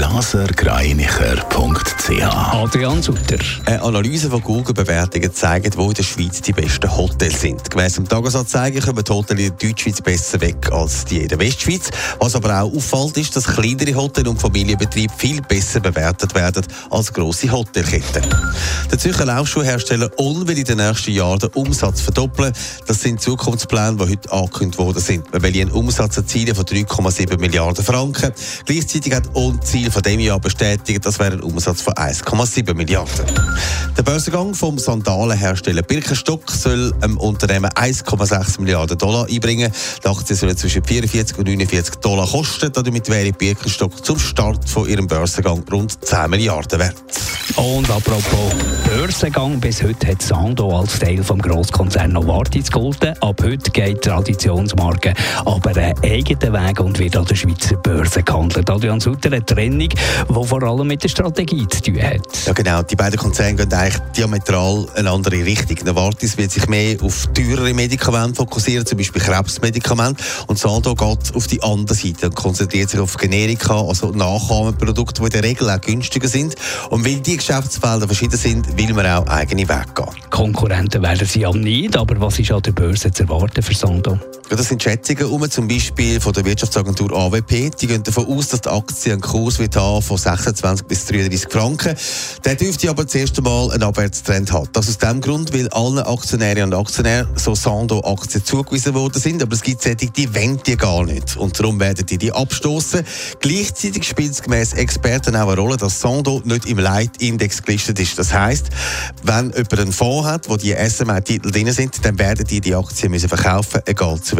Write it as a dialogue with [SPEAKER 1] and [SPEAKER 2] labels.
[SPEAKER 1] blasergreinicher.ch
[SPEAKER 2] Adrian Sutter.
[SPEAKER 3] Eine Analyse von Google-Bewertungen zeigt, wo in der Schweiz die besten Hotels sind. Gemäss dem Tagesanzeiger kommen die Hotels in der Deutschschweiz besser weg als die in der Westschweiz. Was aber auch auffällt, ist, dass kleinere Hotels und Familienbetriebe viel besser bewertet werden als grosse Hotelketten. Der Zürcher Laufschuhhersteller On will in den nächsten Jahren den Umsatz verdoppeln. Das sind Zukunftspläne, die heute angekündigt worden sind. Man will einen Umsatz erzielen von 3,7 Milliarden Franken. Gleichzeitig hat On Ziel von dem Jahr bestätigt, das wäre ein Umsatz von 1,7 Milliarden. Der Börsengang vom Sandalenhersteller Birkenstock soll einem Unternehmen 1,6 Milliarden Dollar einbringen. Die Aktie soll zwischen 44 und 49 Dollar kosten. Damit wäre Birkenstock zum Start von ihrem Börsengang rund 10 Milliarden wert.
[SPEAKER 2] Und apropos Börsengang, bis heute hat Sando als Teil vom Grosskonzern Novartis gehalten. Ab heute geht die Traditionsmarke aber einen eigenen Weg und wird an der Schweizer Börse gehandelt. Adrian Sutter, eine Trennung, die vor allem mit der Strategie zu tun hat.
[SPEAKER 3] Ja genau, die beiden Konzerne gehen eigentlich diametral eine andere Richtung. Novartis wird sich mehr auf teurere Medikamente fokussieren, zum Beispiel Krebsmedikamente. Und Sando geht auf die andere Seite und konzentriert sich auf Generika, also Nachahmenprodukte, die in der Regel auch günstiger sind. Und weil die Geschäftsfelder verschieden sind, will man auch eigene Wege gehen.
[SPEAKER 2] Konkurrenten werden sie ja nicht, aber was ist an der Börse zu erwarten für Sando?
[SPEAKER 3] Ja, das sind Schätzungen um, zum Beispiel von der Wirtschaftsagentur AWP. Die gehen davon aus, dass die Aktie einen Kurs wird haben von 26 bis 33 Franken. Der dürfte aber zuerst einmal einen Abwärtstrend haben. Das aus dem Grund, weil allen Aktionärinnen und Aktionären so Sando-Aktien zugewiesen worden sind, aber es gibt solche, die wollen die gar nicht. Und darum werden die die abstoßen. Gleichzeitig spielt es gemäss Experten auch eine Rolle, dass Sando nicht im Leitindex gelistet ist. Das heisst, wenn jemand einen Fonds hat, wo die SMI-Titel drin sind, dann werden die die Aktien müssen verkaufen, egal zu